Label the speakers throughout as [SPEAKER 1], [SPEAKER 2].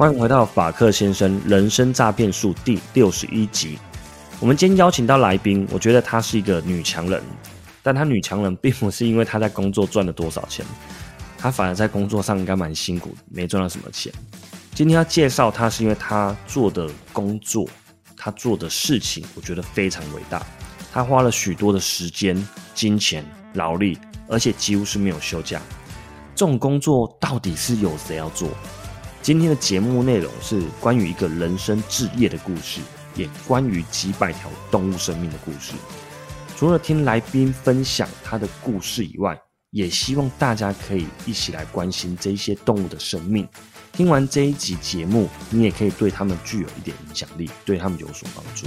[SPEAKER 1] 欢迎回到法克先生人生诈骗术第六十一集。我们今天邀请到来宾，我觉得她是一个女强人，但她女强人并不是因为她在工作赚了多少钱，她反而在工作上应该蛮辛苦，没赚到什么钱。今天要介绍她，是因为她做的工作，她做的事情，我觉得非常伟大。她花了许多的时间、金钱、劳力，而且几乎是没有休假。这种工作到底是有谁要做？今天的节目内容是关于一个人生置业的故事，也关于几百条动物生命的故事。除了听来宾分享他的故事以外，也希望大家可以一起来关心这些动物的生命。听完这一集节目，你也可以对他们具有一点影响力，对他们有所帮助。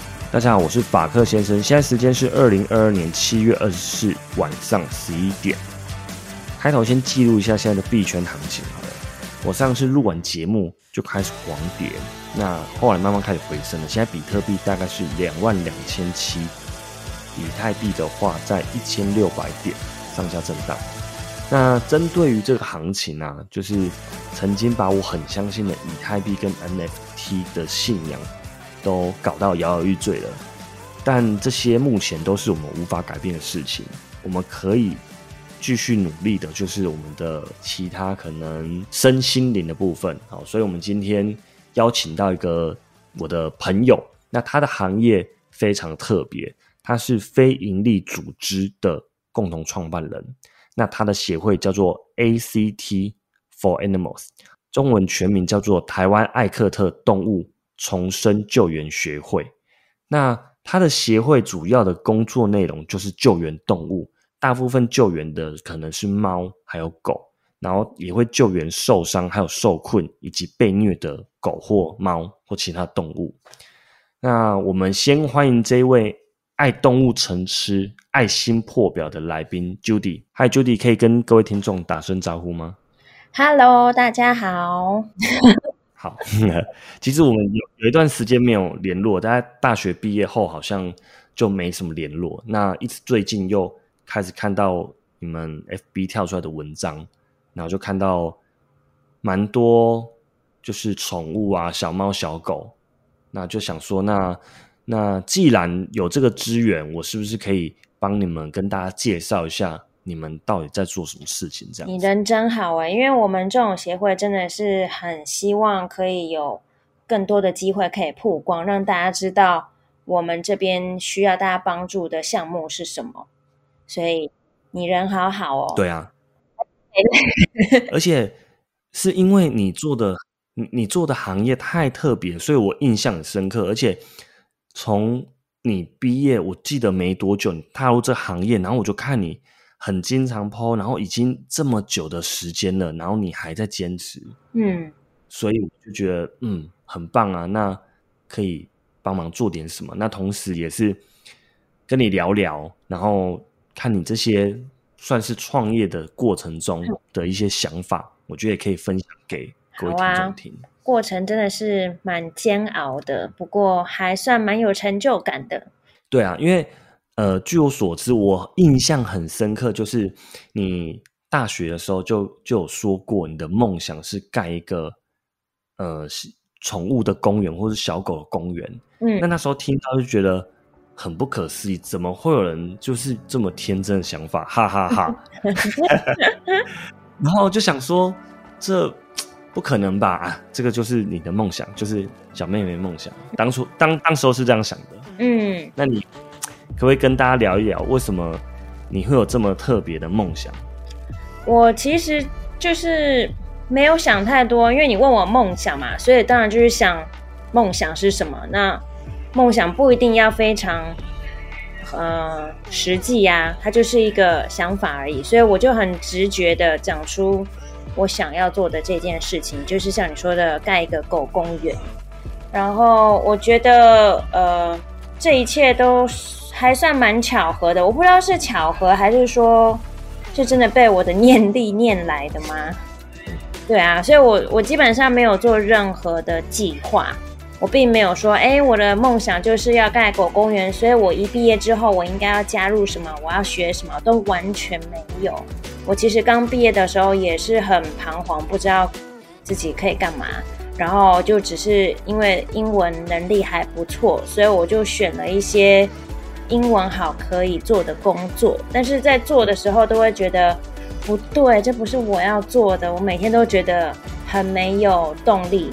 [SPEAKER 1] 大家好，我是法克先生。现在时间是二零二二年七月二十四晚上十一点。开头先记录一下现在的币圈行情好了。我上次录完节目就开始狂跌，那后来慢慢开始回升了。现在比特币大概是两万两千七，以太币的话在一千六百点上下震荡。那针对于这个行情啊，就是曾经把我很相信的以太币跟 NFT 的信仰。都搞到摇摇欲坠了，但这些目前都是我们无法改变的事情。我们可以继续努力的，就是我们的其他可能身心灵的部分。好，所以我们今天邀请到一个我的朋友，那他的行业非常特别，他是非营利组织的共同创办人。那他的协会叫做 ACT for Animals，中文全名叫做台湾艾克特动物。重生救援学会，那他的协会主要的工作内容就是救援动物，大部分救援的可能是猫还有狗，然后也会救援受伤还有受困以及被虐的狗或猫或其他动物。那我们先欢迎这位爱动物成痴、爱心破表的来宾 Judy。Hi Judy，可以跟各位听众打声招呼吗
[SPEAKER 2] ？Hello，大家好。
[SPEAKER 1] 好，其实我们有有一段时间没有联络，大家大学毕业后好像就没什么联络。那一直最近又开始看到你们 FB 跳出来的文章，然后就看到蛮多就是宠物啊，小猫小狗，那就想说，那那既然有这个资源，我是不是可以帮你们跟大家介绍一下？你们到底在做什么事情？这样
[SPEAKER 2] 你人真好哎，因为我们这种协会真的是很希望可以有更多的机会可以曝光，让大家知道我们这边需要大家帮助的项目是什么。所以你人好好哦。
[SPEAKER 1] 对啊，而且是因为你做的你你做的行业太特别，所以我印象很深刻。而且从你毕业，我记得没多久你踏入这行业，然后我就看你。很经常抛，然后已经这么久的时间了，然后你还在坚持，嗯，所以我就觉得，嗯，很棒啊，那可以帮忙做点什么？那同时也是跟你聊聊，然后看你这些算是创业的过程中的一些想法，我觉得也可以分享给各位听众听。
[SPEAKER 2] 过程真的是蛮煎熬的，不过还算蛮有成就感的。
[SPEAKER 1] 对啊，因为。呃，据我所知，我印象很深刻，就是你大学的时候就就有说过，你的梦想是盖一个呃宠物的公园或者小狗的公园。嗯，那那时候听到就觉得很不可思议，怎么会有人就是这么天真的想法？哈哈哈。然后就想说，这不可能吧？啊，这个就是你的梦想，就是小妹妹梦想。当初当当时候是这样想的。嗯，那你。可不可以跟大家聊一聊，为什么你会有这么特别的梦想？
[SPEAKER 2] 我其实就是没有想太多，因为你问我梦想嘛，所以当然就是想梦想是什么。那梦想不一定要非常呃实际呀，它就是一个想法而已。所以我就很直觉的讲出我想要做的这件事情，就是像你说的盖一个狗公园。然后我觉得呃，这一切都还算蛮巧合的。我不知道是巧合还是说，是真的被我的念力念来的吗？对啊，所以我我基本上没有做任何的计划。我并没有说，哎，我的梦想就是要盖狗公园，所以我一毕业之后，我应该要加入什么，我要学什么，都完全没有。我其实刚毕业的时候也是很彷徨，不知道自己可以干嘛，然后就只是因为英文能力还不错，所以我就选了一些英文好可以做的工作。但是在做的时候，都会觉得不对，这不是我要做的，我每天都觉得很没有动力。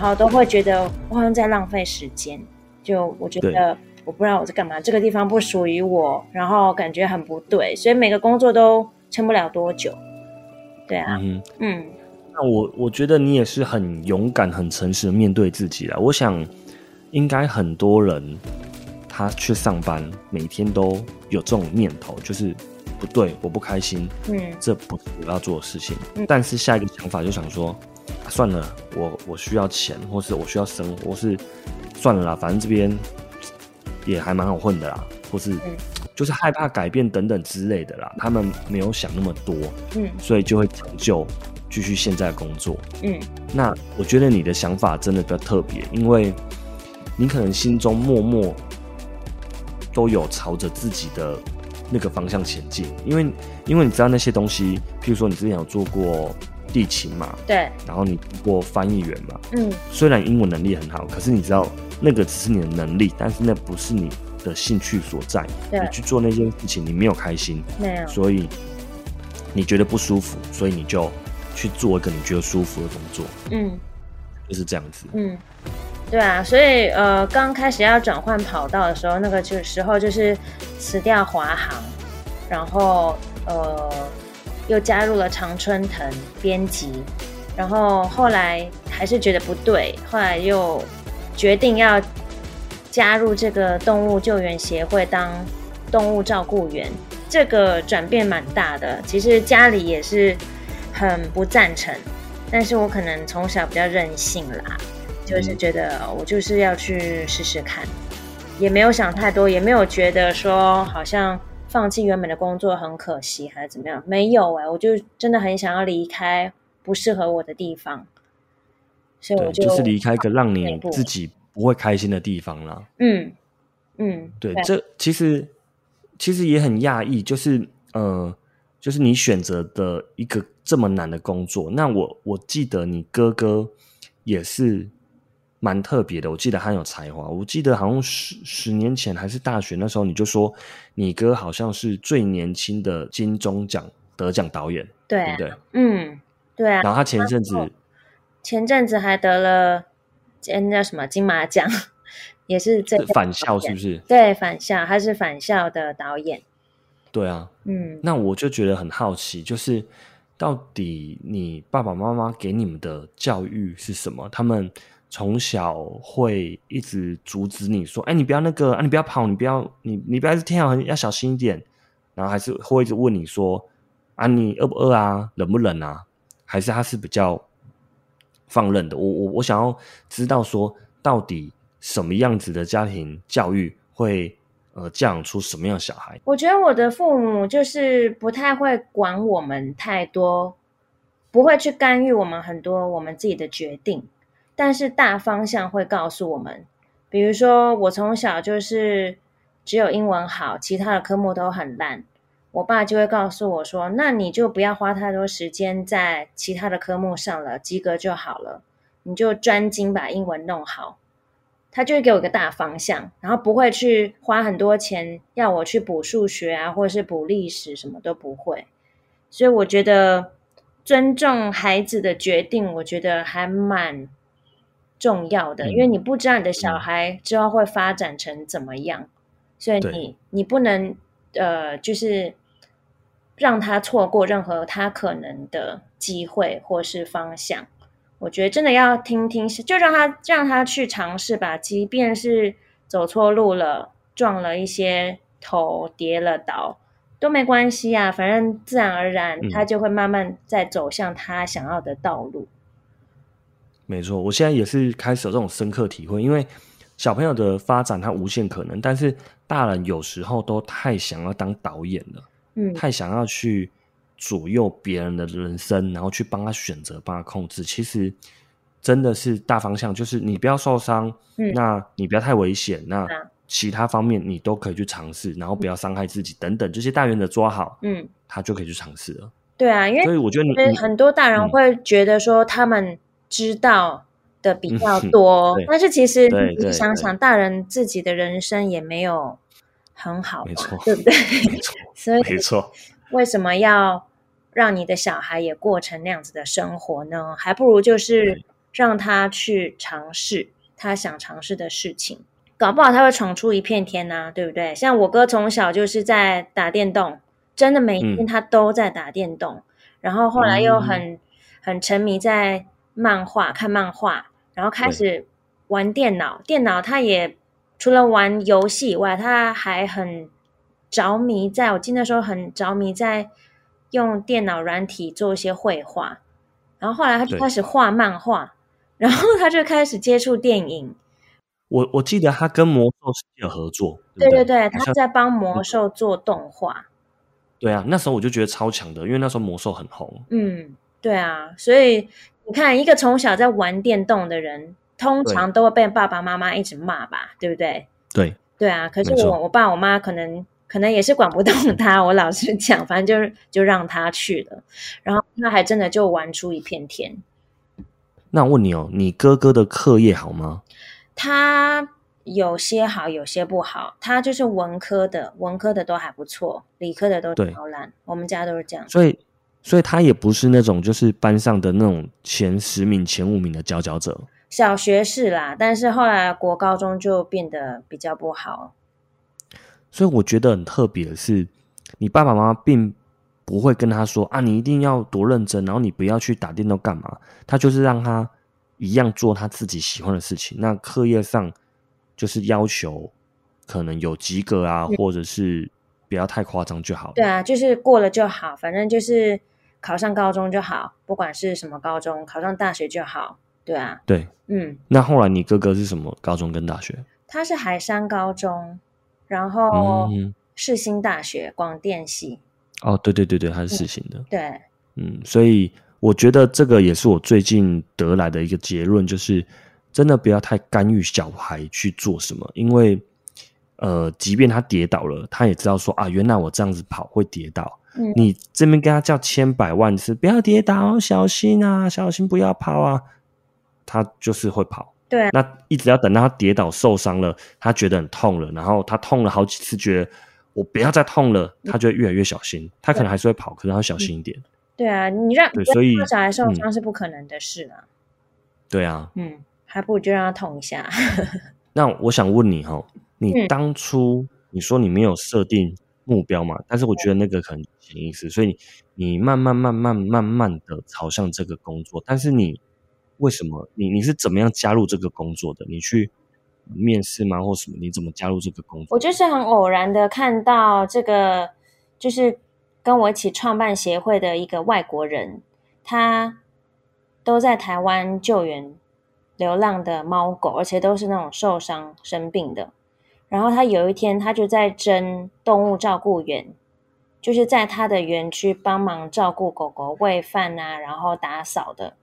[SPEAKER 2] 然后都会觉得我好像在浪费时间，就我觉得我不知道我在干嘛，这个地方不属于我，然后感觉很不对，所以每个工作都撑不了多久。对啊，嗯，
[SPEAKER 1] 那我我觉得你也是很勇敢、很诚实的面对自己了。我想应该很多人他去上班，每天都有这种念头，就是不对，我不开心，嗯，这不是我要做的事情。但是下一个想法就想说。算了，我我需要钱，或是我需要生活，或是算了啦，反正这边也还蛮好混的啦，或是就是害怕改变等等之类的啦。他们没有想那么多，嗯，所以就会讲究继续现在工作，嗯。那我觉得你的想法真的比较特别，因为你可能心中默默都有朝着自己的那个方向前进，因为因为你知道那些东西，譬如说你之前有做过。地勤嘛，
[SPEAKER 2] 对，
[SPEAKER 1] 然后你过翻译员嘛，嗯，虽然英文能力很好，可是你知道那个只是你的能力，但是那不是你的兴趣所在。
[SPEAKER 2] 对，
[SPEAKER 1] 你去做那件事情，你没有开心，
[SPEAKER 2] 没有，
[SPEAKER 1] 所以你觉得不舒服，所以你就去做一个你觉得舒服的工作。嗯，就是这样子。
[SPEAKER 2] 嗯，对啊，所以呃，刚开始要转换跑道的时候，那个就时候就是辞掉华航，然后呃。又加入了常春藤编辑，然后后来还是觉得不对，后来又决定要加入这个动物救援协会当动物照顾员。这个转变蛮大的，其实家里也是很不赞成，但是我可能从小比较任性啦，就是觉得我就是要去试试看，也没有想太多，也没有觉得说好像。放弃原本的工作很可惜，还是怎么样？没有哎，我就真的很想要离开不适合我的地方，所以我就
[SPEAKER 1] 就是离开一个让你自己不会开心的地方了。
[SPEAKER 2] 嗯嗯，
[SPEAKER 1] 对，这其实其实也很讶异，就是呃，就是你选择的一个这么难的工作。那我我记得你哥哥也是。蛮特别的，我记得他有才华。我记得好像十十年前还是大学那时候，你就说你哥好像是最年轻的金钟奖得奖导演，对不对？
[SPEAKER 2] 嗯，对啊。
[SPEAKER 1] 然后他前一阵子，
[SPEAKER 2] 前阵子还得了那叫什么金马奖，也是这
[SPEAKER 1] 返校是不是？
[SPEAKER 2] 对，返校，他是返校的导演。
[SPEAKER 1] 对啊，嗯。那我就觉得很好奇，就是到底你爸爸妈妈给你们的教育是什么？他们。从小会一直阻止你说：“哎，你不要那个啊，你不要跑，你不要你你不要是天很要小心一点。”然后还是会一直问你说：“啊，你饿不饿啊？冷不冷啊？”还是他是比较放任的。我我我想要知道说，到底什么样子的家庭教育会呃教养出什么样的小孩？
[SPEAKER 2] 我觉得我的父母就是不太会管我们太多，不会去干预我们很多我们自己的决定。但是大方向会告诉我们，比如说我从小就是只有英文好，其他的科目都很烂，我爸就会告诉我说：“那你就不要花太多时间在其他的科目上了，及格就好了，你就专精把英文弄好。”他就会给我一个大方向，然后不会去花很多钱要我去补数学啊，或者是补历史，什么都不会。所以我觉得尊重孩子的决定，我觉得还蛮。重要的，因为你不知道你的小孩之后会发展成怎么样，所以你你不能呃，就是让他错过任何他可能的机会或是方向。我觉得真的要听听，就让他让他去尝试吧，即便是走错路了，撞了一些头，跌了倒都没关系啊，反正自然而然他就会慢慢在走向他想要的道路。
[SPEAKER 1] 没错，我现在也是开始有这种深刻体会，因为小朋友的发展他无限可能，但是大人有时候都太想要当导演了，
[SPEAKER 2] 嗯，
[SPEAKER 1] 太想要去左右别人的人生，然后去帮他选择、帮他控制。其实真的是大方向，就是你不要受伤，
[SPEAKER 2] 嗯
[SPEAKER 1] 那你不要太危险，那
[SPEAKER 2] 啊
[SPEAKER 1] 其他方面你都可以去尝试，然后不要伤害自己等等，这些大原则抓好，
[SPEAKER 2] 嗯，
[SPEAKER 1] 他就可以去尝试了。
[SPEAKER 2] 对啊，因为
[SPEAKER 1] 所以我觉得
[SPEAKER 2] 很多大人
[SPEAKER 1] 嗯
[SPEAKER 2] 会觉得说他们知道的比较
[SPEAKER 1] 嗯
[SPEAKER 2] 多，
[SPEAKER 1] 对
[SPEAKER 2] 但是其实你想想，大人自己的人生也没有很好嘛
[SPEAKER 1] 没错，
[SPEAKER 2] 对不对？
[SPEAKER 1] 没错，
[SPEAKER 2] 所以
[SPEAKER 1] 没错，
[SPEAKER 2] 为什么要让你的小孩也过成那样子的生活呢？还不如就是让他去尝试他想尝试的事情，搞不好他会闯出一片天呐、对不对？像我哥从小就是在打电动，真的每一天
[SPEAKER 1] 嗯
[SPEAKER 2] 他都在打电动，然后后来又很、很沉迷在漫画看漫画，然后开始玩电脑，电脑他也除了玩游戏以外，他还很着迷在，我记得那时候很着迷在用电脑软体做一些绘画，然后后来他就
[SPEAKER 1] 对。
[SPEAKER 2] 开始画漫画，然后他就开始接触电影，
[SPEAKER 1] 我我记得他跟魔兽世界有合作，
[SPEAKER 2] 对对对，他在帮魔兽做动画，
[SPEAKER 1] 对啊，那时候我就觉得超强的，因为那时候魔兽很红。
[SPEAKER 2] 嗯，对啊，所以你看，一个从小在玩电动的人，通常都会被爸爸妈妈一直骂吧，对不对？
[SPEAKER 1] 对，
[SPEAKER 2] 对啊，可是我我爸我妈可能可能也是管不动他，我老实讲，反正就是就让他去了，然后他还真的就玩出一片天。
[SPEAKER 1] 那我问你哦，你哥哥的课业好吗？
[SPEAKER 2] 他有些好，有些不好。他就是文科的，文科的都还不错，理科的都
[SPEAKER 1] 对
[SPEAKER 2] 超烂。我们家都是这样。
[SPEAKER 1] 所以，所以他也不是那种就是班上的那种前十名、前五名的佼佼者。
[SPEAKER 2] 小学是啦，但是后来国高中就变得比较不好。
[SPEAKER 1] 所以我觉得很特别的是，你爸爸妈妈并不会跟他说啊，你一定要多认真，然后你不要去打电动干嘛。他就是让他一样做他自己喜欢的事情。那课业上就是要求可能有及格啊，或者是不要太夸张就好。
[SPEAKER 2] 对啊，就是过了就好，反正就是考上高中就好，不管是什么高中，考上大学就好。对啊，
[SPEAKER 1] 对，
[SPEAKER 2] 嗯，
[SPEAKER 1] 那后来你哥哥是什么高中跟大学？
[SPEAKER 2] 他是海山高中，然后
[SPEAKER 1] 嗯，
[SPEAKER 2] 世新大学广电系。
[SPEAKER 1] 哦，对对对对，他是世新的。
[SPEAKER 2] 对，
[SPEAKER 1] 嗯，所以我觉得这个也是我最近得来的一个结论，就是真的不要太干预小孩去做什么，因为呃，即便他跌倒了，他也知道说啊，原来我这样子跑会跌倒。
[SPEAKER 2] 嗯
[SPEAKER 1] 你这边跟他叫千百万次，不要跌倒，小心啊，小心不要跑啊，他就是会跑。
[SPEAKER 2] 对啊
[SPEAKER 1] 那一直要等到他跌倒受伤了，他觉得很痛了，然后他痛了好几次，觉得我不要再痛了，他就会越来越小心。他可能还是会跑，可是他小心一点。
[SPEAKER 2] 对啊，你让
[SPEAKER 1] 对所以
[SPEAKER 2] 他小孩受
[SPEAKER 1] 嗯
[SPEAKER 2] 伤是不可能的事啊。
[SPEAKER 1] 对啊，
[SPEAKER 2] 嗯，还不如就让他痛一下。
[SPEAKER 1] 那我想问你哈，你
[SPEAKER 2] 嗯
[SPEAKER 1] 当初你说你没有设定目标嘛？但是我觉得那个可能潜意识，所以你你慢慢慢慢慢慢的朝向这个工作，但是你为什么你你是怎么样加入这个工作的？你去面试吗，或什么？你怎么加入这个工作？
[SPEAKER 2] 我就是很偶然的看到这个，就是跟我一起创办协会的一个外国人，他都在台湾救援流浪的猫狗，而且都是那种受伤生病的。然后他有一天，他就在争动物照顾员，就是在他的园区帮忙照顾狗狗、喂饭啊，然后打扫的。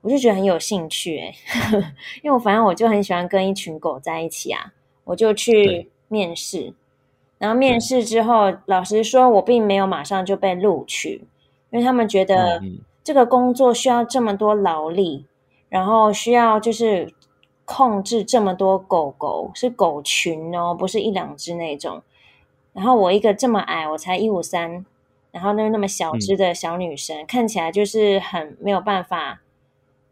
[SPEAKER 2] 我就觉得很有兴趣诶、因为我反正我就很喜欢跟一群狗在一起啊，我就去面试。然后面试之后，老实说，我并没有马上就被录取，因为他们觉得这个工作需要这么多劳力，然后需要就是控制这么多狗狗，是狗群哦，不是一两只那种。然后我一个这么矮，我才一五三，然后那那么小只的小女生，看起来就是很没有办法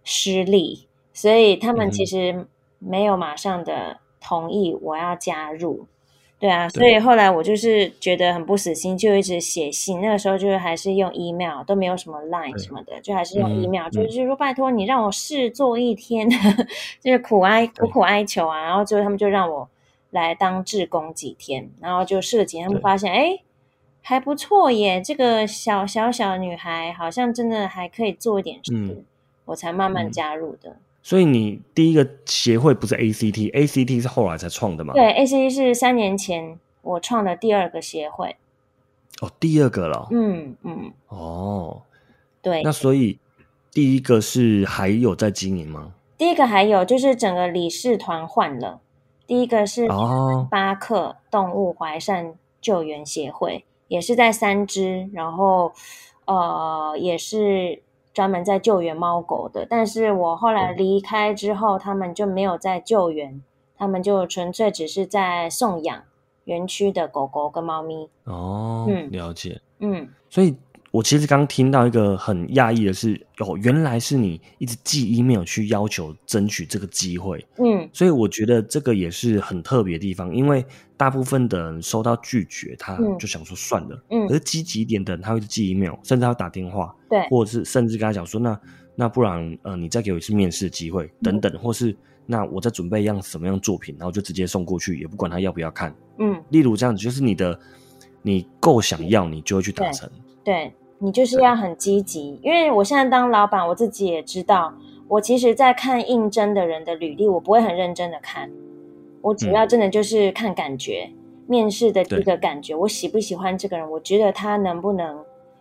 [SPEAKER 2] 施力，所以他们其实没有马上的同意我要加入。对啊，所以后来我就是觉得很不死心，就一直写信。那个时候就是还是用 email，都没有什么 line 什么的，就还是用
[SPEAKER 1] 嗯
[SPEAKER 2] email，、
[SPEAKER 1] 嗯
[SPEAKER 2] 就是说拜托你让我试做一天，就是苦哀苦苦哀求啊。然后最后他们就让我来当志工几天，然后就试了几天，他们发现哎还不错耶，这个小小小女孩好像真的还可以做一点事，
[SPEAKER 1] 嗯
[SPEAKER 2] 我才慢慢
[SPEAKER 1] 嗯
[SPEAKER 2] 加入的。
[SPEAKER 1] 所以你第一个协会不是 ACT，ACT 是后来才创的嘛？
[SPEAKER 2] 对，ACT 是三年前我创的第二个协会。
[SPEAKER 1] 哦，第二个了。
[SPEAKER 2] 嗯嗯。
[SPEAKER 1] 哦，
[SPEAKER 2] 对。
[SPEAKER 1] 那所以第一个是还有在经营吗？
[SPEAKER 2] 第一个还有就是整个理事团换了，第一个是巴克动物怀善救援协会，也是在三只，然后呃也是。专门在救援猫狗的，但是我后来离开之后，他们就没有在救援，他们就纯粹只是在送养园区的狗狗跟猫咪。
[SPEAKER 1] 哦，嗯，了解，
[SPEAKER 2] 嗯，
[SPEAKER 1] 所以。我其实刚听到一个很讶异的是，哦，原来是你一直寄 email 去要求争取这个机会，
[SPEAKER 2] 嗯，
[SPEAKER 1] 所以我觉得这个也是很特别的地方，因为大部分的人收到拒绝，他就想说算了，
[SPEAKER 2] 嗯，
[SPEAKER 1] 而积极一点的人，他会寄 email，甚至要打电话，
[SPEAKER 2] 对，
[SPEAKER 1] 或者是甚至跟他讲说，那那不然，呃，你再给我一次面试机会，等等，或是那我再准备一样什么样作品，然后就直接送过去，也不管他要不要看，
[SPEAKER 2] 嗯，
[SPEAKER 1] 例如这样子，就是你的你够想要，你就会去达成，
[SPEAKER 2] 对。你就是要很积极，因为我现在当老板，我自己也知道，我其实，在看应征的人的履历，我不会很认真的看，我主要真的就是看感觉，面试的这个感觉，我喜不喜欢这个人，我觉得他能不能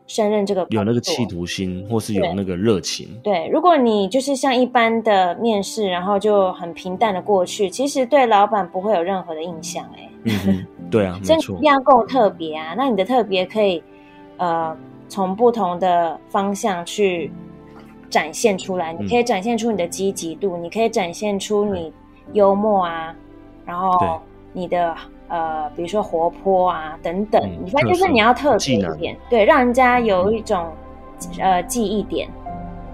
[SPEAKER 2] 胜任这个，
[SPEAKER 1] 有那个企图心，或是有那个热情。
[SPEAKER 2] 对，如果你就是像一般的面试，然后就很平淡的过去，其实对老板不会有任何的印象，哎，
[SPEAKER 1] 嗯，对啊，没错，
[SPEAKER 2] 要够特别啊，那你的特别可以，呃。从不同的方向去展现出来，你可以展现出你的积极度，你可以展现出你幽默啊，然后你的呃，比如说活泼啊等等，你发现就是你要特别一点，对，让人家有一种呃记忆点，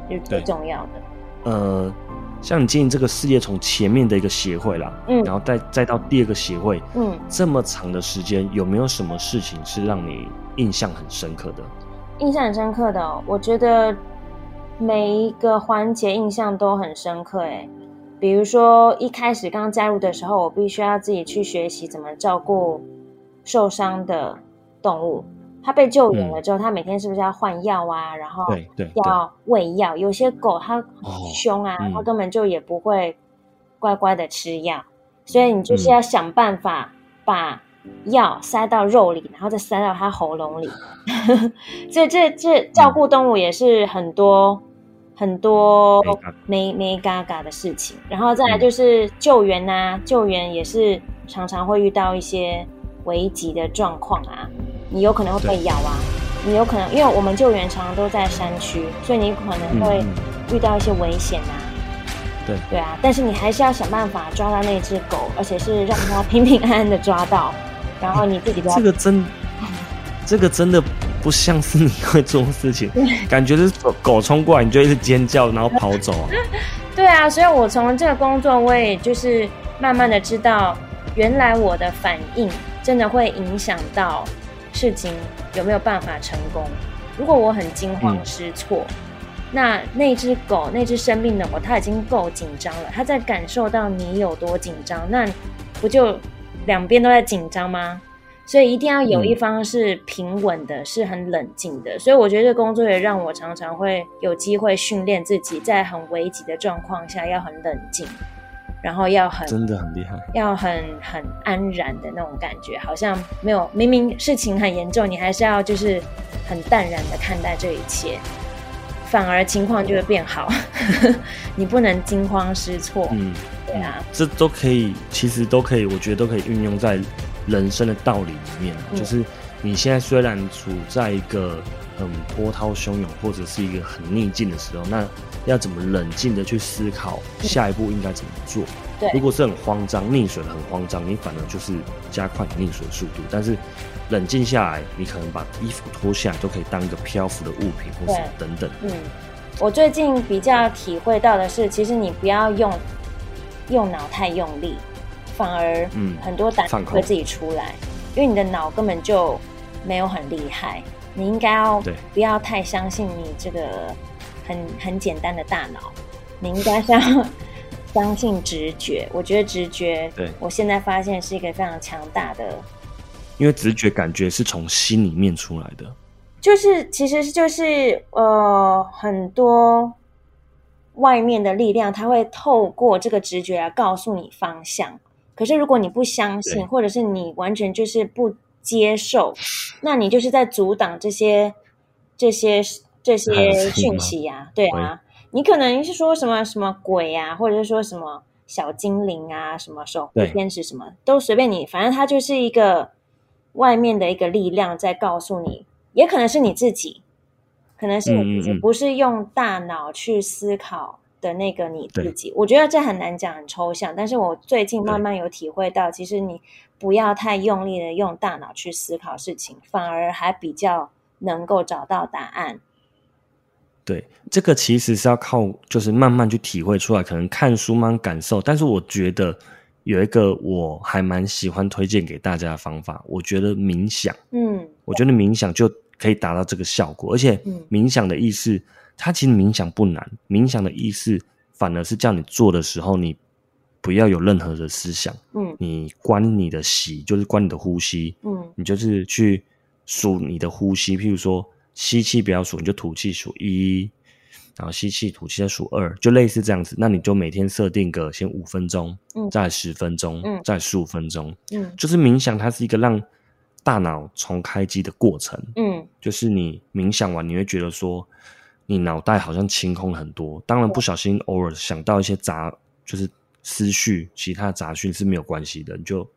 [SPEAKER 2] 是最重要的。
[SPEAKER 1] 呃，像你经营这个事业，从前面的一个协会啦，嗯，然后再再到第二个协会，
[SPEAKER 2] 嗯，
[SPEAKER 1] 这么长的时间，有没有什么事情是让你印象很深刻的？
[SPEAKER 2] 印象很深刻的，我觉得每一个环节印象都很深刻。诶，比如说一开始刚加入的时候，我必须要自己去学习怎么照顾受伤的动物。它被救援了之后，它每天是不是要换药啊？然后要喂药。有些狗它很凶啊，它根本就也不会乖乖的吃药，所以你就是要想办法把。药塞到肉里，然后再塞到它喉咙里，所以这这照顾动物也是很多很多没没嘎嘎的事情。然后再来就是救援呐，救援也是常常会遇到一些危急的状况啊，你有可能会被咬啊，你有可能因为我们救援常常都在山区，所以你可能会遇到一些危险啊。
[SPEAKER 1] 对
[SPEAKER 2] 对啊，但是你还是要想办法抓到那只狗，而且是让它 平平安安的抓到。然后你自己
[SPEAKER 1] 这个真，这个真的不像是你会做事情，感觉是狗狗冲过来你就一直尖叫，然后跑走。
[SPEAKER 2] 对啊，所以我从这个工作，我也就是慢慢的知道，原来我的反应真的会影响到事情有没有办法成功。如果我很惊慌失措，那那只狗那只生病的狗，它已经够紧张了，它在感受到你有多紧张，那不就？两边都在紧张吗？所以一定要有一方是平稳的，是很冷静的。所以我觉得这工作也让我常常会有机会训练自己，在很危急的状况下要很冷静，然后要很
[SPEAKER 1] 真的很厉害，
[SPEAKER 2] 要很很安然的那种感觉，好像没有明明事情很严重，你还是要就是很淡然的看待这一切，反而情况就会变好。你不能惊慌失措。
[SPEAKER 1] 嗯。
[SPEAKER 2] 对啊，
[SPEAKER 1] 这都可以，其实都可以，我觉得都可以运用在人生的道理里面。就是你现在虽然处在一个很波涛汹涌，或者是一个很逆境的时候，那要怎么冷静的去思考下一步应该怎么做？
[SPEAKER 2] 对，
[SPEAKER 1] 如果是很慌张、溺水很慌张，你反而就是加快你溺水速度。但是冷静下来，你可能把衣服脱下来，都可以当一个漂浮的物品，或是等等。
[SPEAKER 2] 嗯，我最近比较体会到的是，其实你不要用。用脑太用力，反而很多胆会自己出来，因为你的脑根本就没有很厉害。你应该要不要太相信你这个很很简单的大脑？你应该是要 相信直觉。我觉得直觉，
[SPEAKER 1] 对
[SPEAKER 2] 我现在发现是一个非常强大的，
[SPEAKER 1] 因为直觉感觉是从心里面出来的，
[SPEAKER 2] 就是其实就是呃很多。外面的力量，它会透过这个直觉来告诉你方向。可是如果你不相信，或者是你完全就是不接受，那你就是在阻挡这些这些这些讯息呀、对啊，你可能是说什么什么鬼啊，或者是说什么小精灵啊，什么守护
[SPEAKER 1] 对。
[SPEAKER 2] 天使，什么都随便你，反正它就是一个外面的一个力量在告诉你，也可能是你自己，可能是你自己，
[SPEAKER 1] 嗯嗯嗯。
[SPEAKER 2] 不是用大脑去思考的那个你自己。我觉得这很难讲，很抽象。但是我最近慢慢有体会到，其实你不要太用力的用大脑去思考事情，反而还比较能够找到答案。
[SPEAKER 1] 对，这个其实是要靠就是慢慢去体会出来，可能看书慢慢感受。但是我觉得有一个我还蛮喜欢推荐给大家的方法，我觉得冥想，
[SPEAKER 2] 嗯
[SPEAKER 1] 我觉得冥想就可以达到这个效果。而且
[SPEAKER 2] 嗯
[SPEAKER 1] 冥想的意思，它其实冥想不难，冥想的意思反而是叫你做的时候，你不要有任何的思想，
[SPEAKER 2] 嗯。
[SPEAKER 1] 你关你的息，就是关你的呼吸，
[SPEAKER 2] 嗯。
[SPEAKER 1] 你就是去数你的呼吸，譬如说吸气不要数，你就吐气数一，然后吸气吐气再数二，就类似这样子。那你就每天设定个先五分钟，
[SPEAKER 2] 嗯。
[SPEAKER 1] 再十分钟，
[SPEAKER 2] 嗯。
[SPEAKER 1] 再十五分钟，
[SPEAKER 2] 嗯。
[SPEAKER 1] 就是冥想，它是一个让大脑重开机的过程。
[SPEAKER 2] 嗯。
[SPEAKER 1] 就是你冥想完，你会觉得说，你脑袋好像清空很多。当然，不小心偶尔想到一些杂，就是思绪、其他杂讯是没有关系的，你就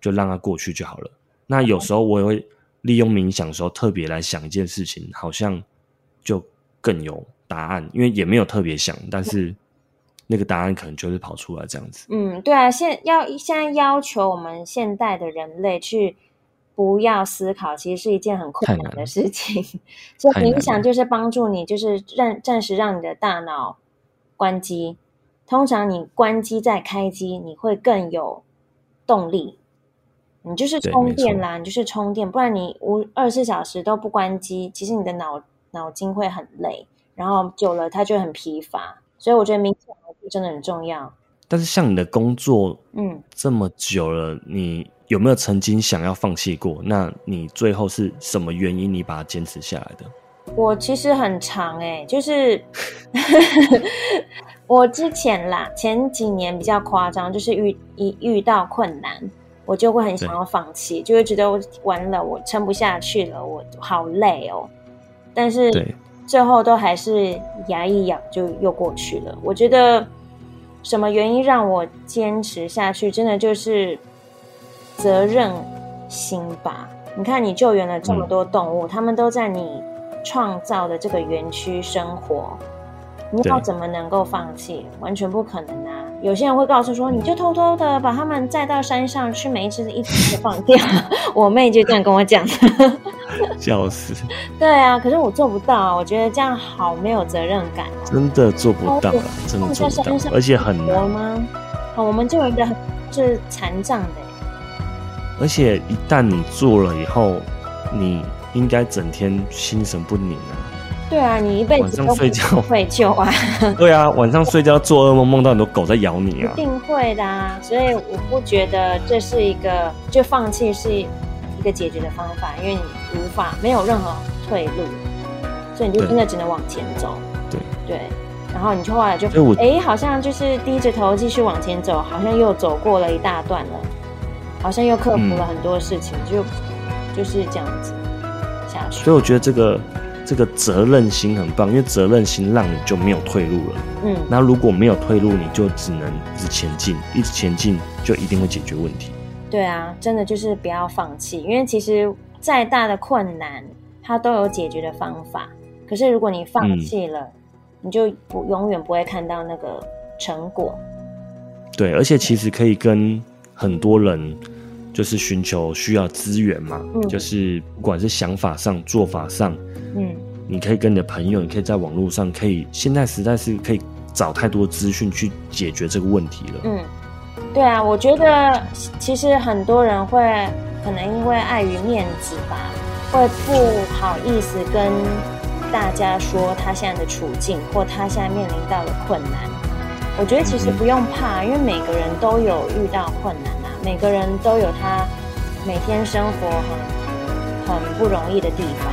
[SPEAKER 1] 就让它过去就好了。那有时候我也会利用冥想的时候，特别来想一件事情，好像就更有答案，因为也没有特别想，但是那个答案可能就是跑出来这样子。
[SPEAKER 2] 嗯，对啊，现要现在要求我们现代的人类去不要思考，其实是一件很困难的事情。所以冥想就是帮助你，就是让暂时让你的大脑关机。通常你关机再开机，你会更有动力。你就是充电啦，你就是充电，不然你无二十四小时都不关机，其实你的脑脑筋会很累，然后久了它就很疲乏。所以我觉得冥想真的很重要。
[SPEAKER 1] 但是像你的工作
[SPEAKER 2] 嗯。
[SPEAKER 1] 这么久了，你有没有曾经想要放弃过？那你最后是什么原因你把它坚持下来的？
[SPEAKER 2] 我其实很长哎、就是 我之前啦，前几年比较夸张，就是遇一遇到困难，我就会很想要放弃，就会觉得我完了，我撑不下去了，我好累哦。但是，最后都还是牙一咬就又过去了。我觉得什么原因让我坚持下去，真的就是责任心吧。你看，你救援了这么多动物，它们都在你创造的这个园区生活，你要怎么能够放弃？完全不可能啊！有些人会告诉说，你就偷偷的把它们载到山上吃，每一只一只的放掉。我妹就这样跟我讲。
[SPEAKER 1] 笑死，
[SPEAKER 2] 对啊，可是我做不到啊，我觉得这样好没有责任感。
[SPEAKER 1] 真的做不到了，真的做不到，而且很
[SPEAKER 2] 活
[SPEAKER 1] 难。
[SPEAKER 2] 吗？好，我们就有一个很是残障的欸，
[SPEAKER 1] 而且一旦你做了以后，你应该整天心神不宁啊。
[SPEAKER 2] 对啊，你一辈子都
[SPEAKER 1] 睡觉
[SPEAKER 2] 不会救啊，
[SPEAKER 1] 对啊，晚上睡觉做噩梦，梦到很多狗在咬你啊。
[SPEAKER 2] 一定会的啊。所以我不觉得这是一个就放弃是一个解决的方法，因为你无法没有任何退路，所以你就真的只能往前走。
[SPEAKER 1] 对
[SPEAKER 2] 对，然后你就后来就哎，好像就是低着头继续往前走，好像又走过了一大段了，好像又克服了
[SPEAKER 1] 嗯
[SPEAKER 2] 很多事情，就就是这样子下去。
[SPEAKER 1] 所以我觉得这个这个责任心很棒，因为责任心让你就没有退路了。
[SPEAKER 2] 嗯，
[SPEAKER 1] 那如果没有退路，你就只能一直前进，一直前进就一定会解决问题。
[SPEAKER 2] 对啊，真的就是不要放弃，因为其实再大的困难，它都有解决的方法。可是如果你放弃了，你就不永远不会看到那个成果。
[SPEAKER 1] 对，而且其实可以跟很多人就是寻求需要资源嘛，
[SPEAKER 2] 嗯。
[SPEAKER 1] 就是不管是想法上、做法上，
[SPEAKER 2] 嗯，
[SPEAKER 1] 你可以跟你的朋友，你可以在网络上，可以现在实在是可以找太多资讯去解决这个问题了。
[SPEAKER 2] 嗯，对啊，我觉得其实很多人会可能因为碍于面子吧，会不好意思跟大家说他现在的处境或他现在面临到的困难。我觉得其实不用怕，因为每个人都有遇到困难。啊，每个人都有他每天生活很很不容易的地方。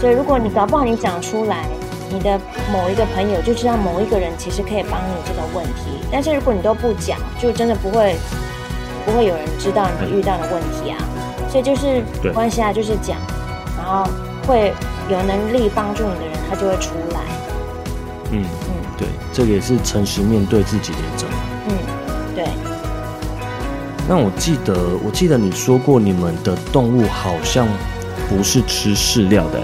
[SPEAKER 2] 所以如果你搞不好你讲出来，你的某一个朋友就知道某一个人其实可以帮你这个问题。但是如果你都不讲，就真的不会不会有人知道你遇到的问题啊。所以就是关系啊，就是讲，然后会有能力帮助你的人，他就会出来。
[SPEAKER 1] 嗯嗯，对，这个也是诚实面对自己的一种。那我记得，我记得你说过，你们的动物好像不是吃饲料的。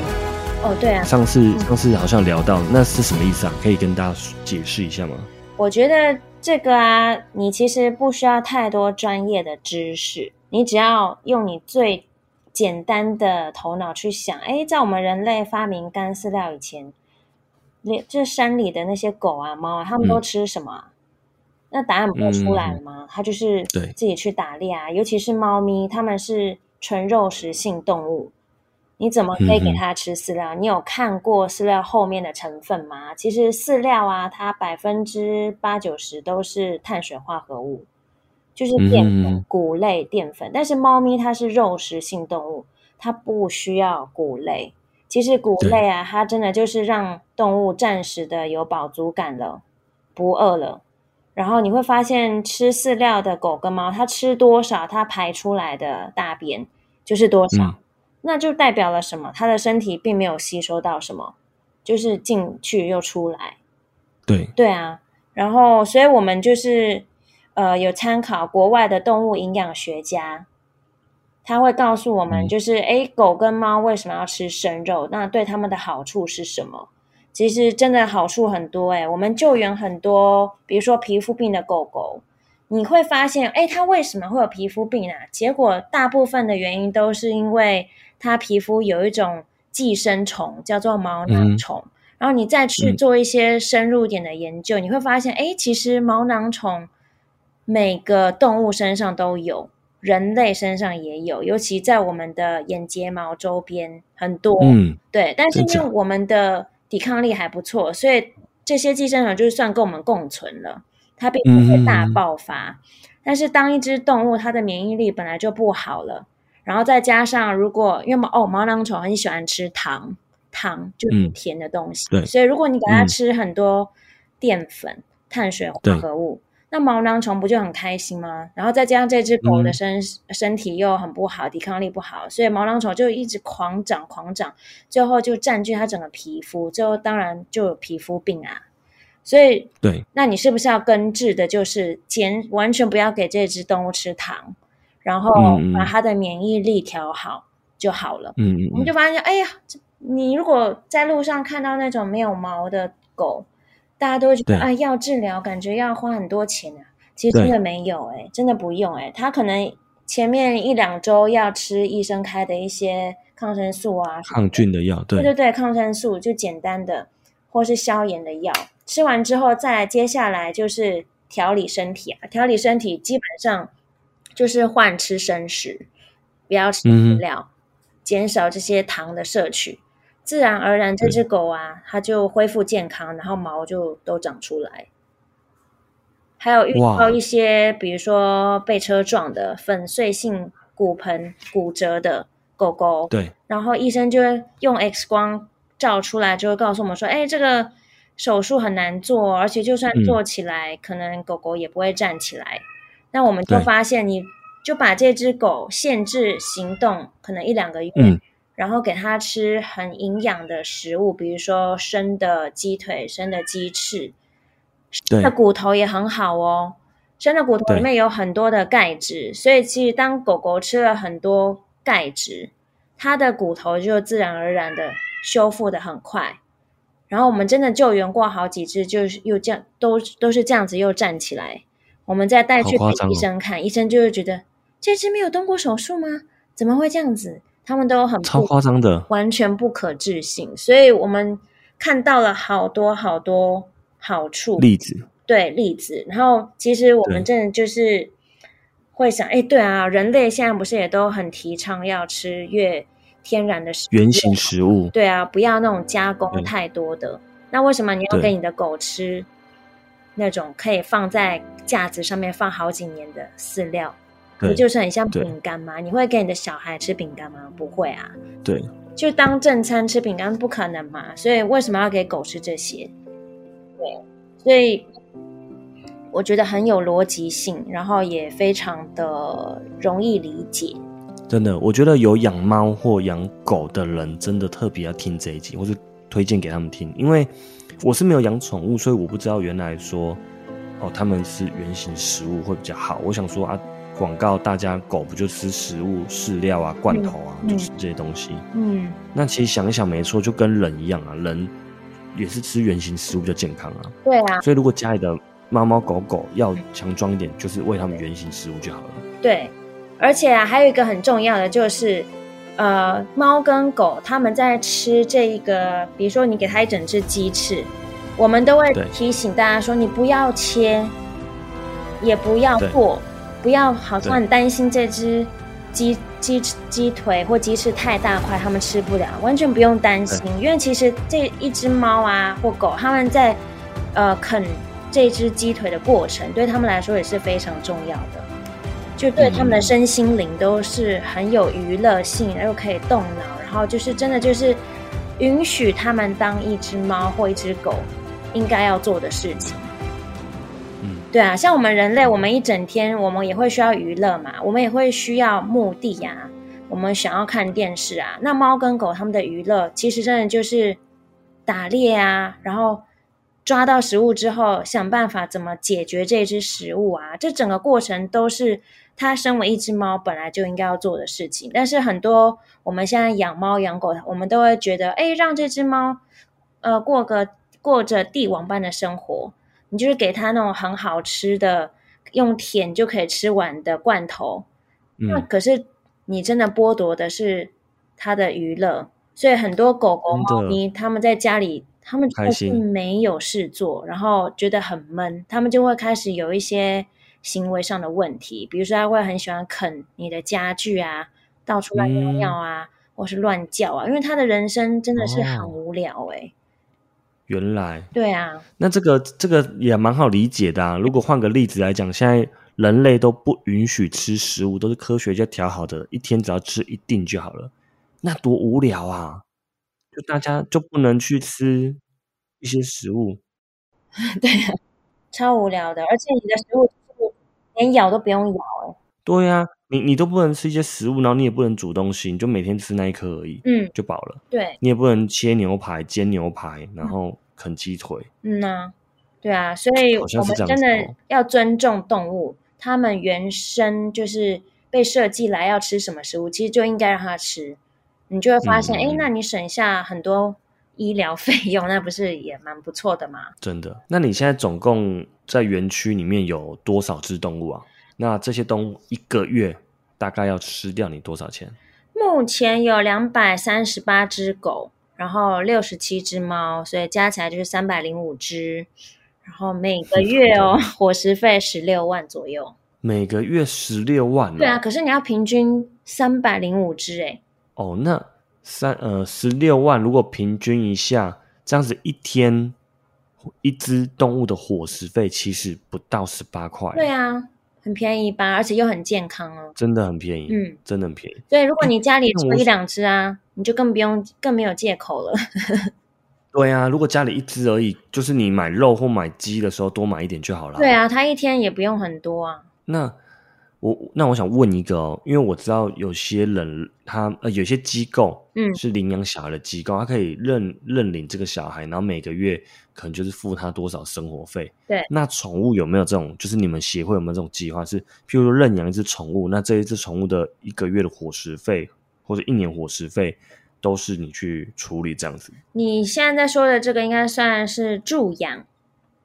[SPEAKER 2] 哦，对啊。
[SPEAKER 1] 上次上次好像聊到，那是什么意思啊？可以跟大家解释一下吗？
[SPEAKER 2] 我觉得这个啊，你其实不需要太多专业的知识。你只要用你最简单的头脑去想，哎，在我们人类发明干饲料以前，那这山里的那些狗啊、猫啊，它们都吃什么？那答案不就出来了吗？它就是自己去打猎啊。尤其是猫咪，它们是纯肉食性动物，你怎么可以给它吃饲料？你有看过饲料后面的成分吗？其实饲料啊，它百分之八九十都是碳水化合物。就是淀粉、谷类淀粉，但是猫咪它是肉食性动物，它不需要谷类。其实谷类啊，它真的就是让动物暂时的有饱足感了，不饿了。然后你会发现，吃饲料的狗跟猫，它吃多少，它排出来的大便就是多少，那就代表了什么？它的身体并没有吸收到什么，就是进去又出来。
[SPEAKER 1] 对
[SPEAKER 2] 对啊，然后所以我们就是。呃，有参考国外的动物营养学家，他会告诉我们，就是哎，狗跟猫为什么要吃生肉？那对他们的好处是什么？其实真的好处很多哎。我们救援很多，比如说皮肤病的狗狗，你会发现，哎，它为什么会有皮肤病啊？结果大部分的原因都是因为它皮肤有一种寄生虫，叫做毛囊虫。然后你再去做一些深入一点的研究，你会发现，哎，其实毛囊虫。每个动物身上都有，人类身上也有，尤其在我们的眼睫毛周边很多。嗯，对。但是因为我们的抵抗力还不错，所以这些寄生虫就算跟我们共存了，它并不会大爆发。但是当一只动物它的免疫力本来就不好了，然后再加上如果因为毛哦毛囊虫很喜欢吃糖，糖就是甜的东西，
[SPEAKER 1] 对。
[SPEAKER 2] 所以如果你给它吃很多淀粉、碳水化合物。那毛囊虫不就很开心吗？然后再加上这只狗的身身体又很不好，抵抗力不好，所以毛囊虫就一直狂长狂长，最后就占据它整个皮肤，最后当然就有皮肤病啊。所以，
[SPEAKER 1] 对，
[SPEAKER 2] 那你是不是要根治的，就是减完全不要给这只动物吃糖，然后把它的免疫力调好就好了。嗯嗯，我们就发现，哎呀，你如果在路上看到那种没有毛的狗。大家都会觉得啊，要治疗感觉要花很多钱啊。其实真的没有哎，真的不用哎。他可能前面一两周要吃医生开的一些抗生素啊，
[SPEAKER 1] 抗菌的药，对
[SPEAKER 2] 对对，抗生素就简单的，或是消炎的药。吃完之后，再接下来就是调理身体啊。调理身体基本上就是换吃生食，不要吃饲料，减少这些糖的摄取。自然而然，这只狗啊，它就恢复健康，然后毛就都长出来。还有遇到一些，比如说被车撞的、粉碎性骨盆骨折的狗狗，
[SPEAKER 1] 对，
[SPEAKER 2] 然后医生就会用 X 光照出来，就会告诉我们说：“哎，这个手术很难做，而且就算做起来，可能狗狗也不会站起来。”那我们就发现，你就把这只狗限制行动，可能一两个月。然后给它吃很营养的食物，比如说生的鸡腿、生的鸡翅，
[SPEAKER 1] 生
[SPEAKER 2] 的骨头也很好哦。生的骨头里面有很多的钙质，所以其实当狗狗吃了很多钙质，它的骨头就自然而然的修复的很快。然后我们真的救援过好几只，就是又这样都都是这样子又站起来。我们再带去给医生看，医生就会觉得这只没有动过手术吗？怎么会这样子？他们都很
[SPEAKER 1] 超夸张的，
[SPEAKER 2] 完全不可置信，所以我们看到了好多好多好处
[SPEAKER 1] 例子，
[SPEAKER 2] 对例子。然后其实我们真的就是会想，哎，对啊，人类现在不是也都很提倡要吃越天然的食
[SPEAKER 1] 原型食物？
[SPEAKER 2] 对啊，不要那种加工太多的。那为什么你要给你的狗吃那种可以放在架子上面放好几年的饲料？不就是很像饼干吗？你会给你的小孩吃饼干吗？不会啊。
[SPEAKER 1] 对，
[SPEAKER 2] 就当正餐吃饼干不可能嘛，所以为什么要给狗吃这些？对，所以我觉得很有逻辑性，然后也非常的容易理解。
[SPEAKER 1] 真的，我觉得有养猫或养狗的人，真的特别要听这一集，或是推荐给他们听，因为我是没有养宠物，所以我不知道原来说哦，他们是原形食物会比较好。我想说啊，广告大家狗不就吃食物、饲料啊、罐头啊，就是这些东西。
[SPEAKER 2] 嗯，
[SPEAKER 1] 那其实想一想，没错，就跟人一样啊，人也是吃原形食物比较健康啊。
[SPEAKER 2] 对啊，
[SPEAKER 1] 所以如果家里的猫猫狗狗要强壮一点，就是喂它们原形食物就好了。
[SPEAKER 2] 对。而且啊，还有一个很重要的就是，呃，猫跟狗它们在吃这一个，比如说你给它一整只鸡翅，我们都会提醒大家说，你不要切，也不要剁，不要好像很担心这只鸡鸡鸡腿或鸡翅太大块，他们吃不了，完全不用担心，因为其实这一只猫啊或狗，它们在呃啃这只鸡腿的过程，对他们来说也是非常重要的。就对他们的身心灵都是很有娱乐性，又可以动脑，然后就是真的就是允许他们当一只猫或一只狗应该要做的事情。对啊，像我们人类，我们一整天我们也会需要娱乐嘛，我们也会需要目的呀，我们想要看电视啊。那猫跟狗他们的娱乐其实真的就是打猎啊，然后。抓到食物之后，想办法怎么解决这只食物啊？这整个过程都是它身为一只猫本来就应该要做的事情。但是很多我们现在养猫养狗，我们都会觉得，哎，让这只猫呃过个过着帝王般的生活，你就是给它那种很好吃的，用舔就可以吃完的罐头。那可是你真的剥夺的是它的娱乐，所以很多狗狗猫咪他们在家里。他们就是没有事做，然后觉得很闷，他们就会开始有一些行为上的问题，比如说他会很喜欢啃你的家具啊，到处乱尿尿啊，或是乱叫啊，因为他的人生真的是很无聊哎。
[SPEAKER 1] 原来，
[SPEAKER 2] 对啊，
[SPEAKER 1] 那这个这个也蛮好理解的啊。如果换个例子来讲，现在人类都不允许吃食物，都是科学家调好的，一天只要吃一定就好了，那多无聊啊！就大家就不能去吃一些食物，
[SPEAKER 2] 对啊，超无聊的，而且你的食物连咬都不用咬哎。
[SPEAKER 1] 对呀，你你都不能吃一些食物，然后你也不能煮东西，你就每天吃那一颗而已，
[SPEAKER 2] 嗯，
[SPEAKER 1] 就饱了。
[SPEAKER 2] 对，
[SPEAKER 1] 你也不能切牛排、煎牛排，然后啃鸡腿。
[SPEAKER 2] 嗯呐，对啊，所以我们真的要尊重动物，它们原生就是被设计来要吃什么食物，其实就应该让它吃。你就会发现，哎，那你省下很多医疗费用，那不是也蛮不错的吗？
[SPEAKER 1] 真的？那你现在总共在园区里面有多少只动物啊？那这些动物一个月大概要吃掉你多少钱？
[SPEAKER 2] 目前有两百三十八只狗，然后六十七只猫，所以加起来就是三百零五只。然后每个月哦，伙食费十六万左右。
[SPEAKER 1] 每个月十六万？
[SPEAKER 2] 对啊，可是你要平均三百零五只，哎。
[SPEAKER 1] 哦，那三呃十六万，如果平均一下，这样子一天一只动物的伙食费其实不到十八块。
[SPEAKER 2] 对啊，很便宜吧，而且又很健康哦。
[SPEAKER 1] 真的很便宜，嗯，真的很便宜。
[SPEAKER 2] 对，如果你家里只有一两只啊，你就更不用更没有借口了。
[SPEAKER 1] 对啊，如果家里一只而已，就是你买肉或买鸡的时候多买一点就好了。
[SPEAKER 2] 对啊，他一天也不用很多啊。
[SPEAKER 1] 那。我那我想问一个哦，因为我知道有些人他呃有些机构嗯是领养小孩的机构，他可以认认领这个小孩，然后每个月可能就是付他多少生活费。
[SPEAKER 2] 对，
[SPEAKER 1] 那宠物有没有这种？就是你们协会有没有这种计划？是譬如说认养一只宠物，那这一只宠物的一个月的伙食费或者一年伙食费都是你去处理这样子？
[SPEAKER 2] 你现在在说的这个应该算是助养。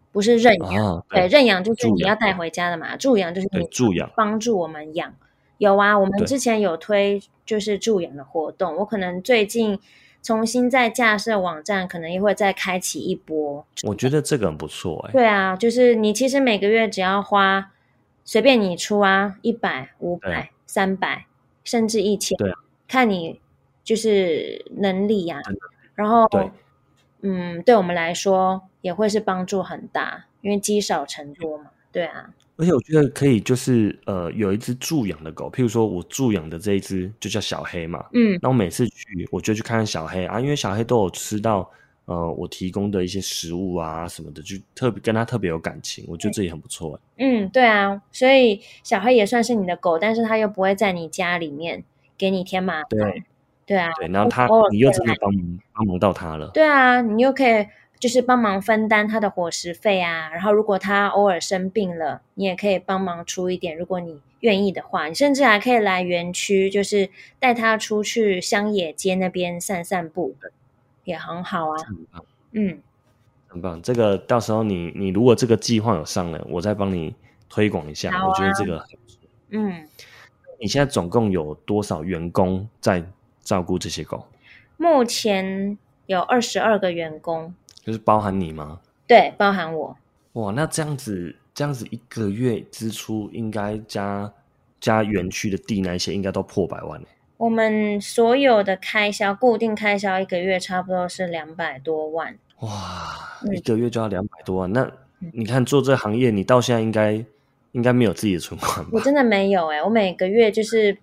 [SPEAKER 2] 不是认养，对，认养就是你要带回家的嘛。助养就是你
[SPEAKER 1] 助养，
[SPEAKER 2] 帮助我们养。有啊，我们之前有推就是助养的活动。我可能最近重新在架设网站，可能也会再开启一波。
[SPEAKER 1] 我觉得这个很不错哎。
[SPEAKER 2] 对啊，就是你其实每个月只要花随便你出啊，一百、五百、三百，甚至一千，
[SPEAKER 1] 对啊，
[SPEAKER 2] 看你就是能力呀。然后，嗯，对我们来说。也会是帮助很大，因为积少成多嘛，对啊。
[SPEAKER 1] 而且我觉得可以，就是呃，有一只助养的狗，譬如说我助养的这一只就叫小黑嘛，
[SPEAKER 2] 嗯
[SPEAKER 1] 那我每次去，我就去看看小黑啊，因为小黑都有吃到呃我提供的一些食物啊什么的，就特别跟它特别有感情，我觉得这也很不错欸。
[SPEAKER 2] 嗯，对啊，所以小黑也算是你的狗，但是它又不会在你家里面给你添麻烦。
[SPEAKER 1] 对
[SPEAKER 2] 对啊，
[SPEAKER 1] 对，然后
[SPEAKER 2] 他
[SPEAKER 1] 你又
[SPEAKER 2] 会来
[SPEAKER 1] 真的帮忙帮忙到他了，
[SPEAKER 2] 对啊，你又可以就是帮忙分担他的伙食费啊，然后如果他偶尔生病了，你也可以帮忙出一点，如果你愿意的话，你甚至还可以来园区，就是带他出去乡野街那边散散步，也很好啊。嗯，
[SPEAKER 1] 很棒。这个到时候你你如果这个计划有上了，我再帮你推广一下，
[SPEAKER 2] 啊
[SPEAKER 1] 我觉得这个。
[SPEAKER 2] 嗯，
[SPEAKER 1] 你现在总共有多少员工在照顾这些狗？
[SPEAKER 2] 目前有二十二个员工，
[SPEAKER 1] 就是包含你吗？
[SPEAKER 2] 对，包含我。
[SPEAKER 1] 哇，那这样子，这样子一个月支出应该加加园区的地那一些，应该都破百万欸
[SPEAKER 2] 我们所有的开销，固定开销一个月差不多是两百多万。
[SPEAKER 1] 哇，
[SPEAKER 2] 嗯
[SPEAKER 1] 一个月就要两百多万。那你看做这行业，你到现在应该应该没有自己的存款吧？
[SPEAKER 2] 我真的没有哎、我每个月就是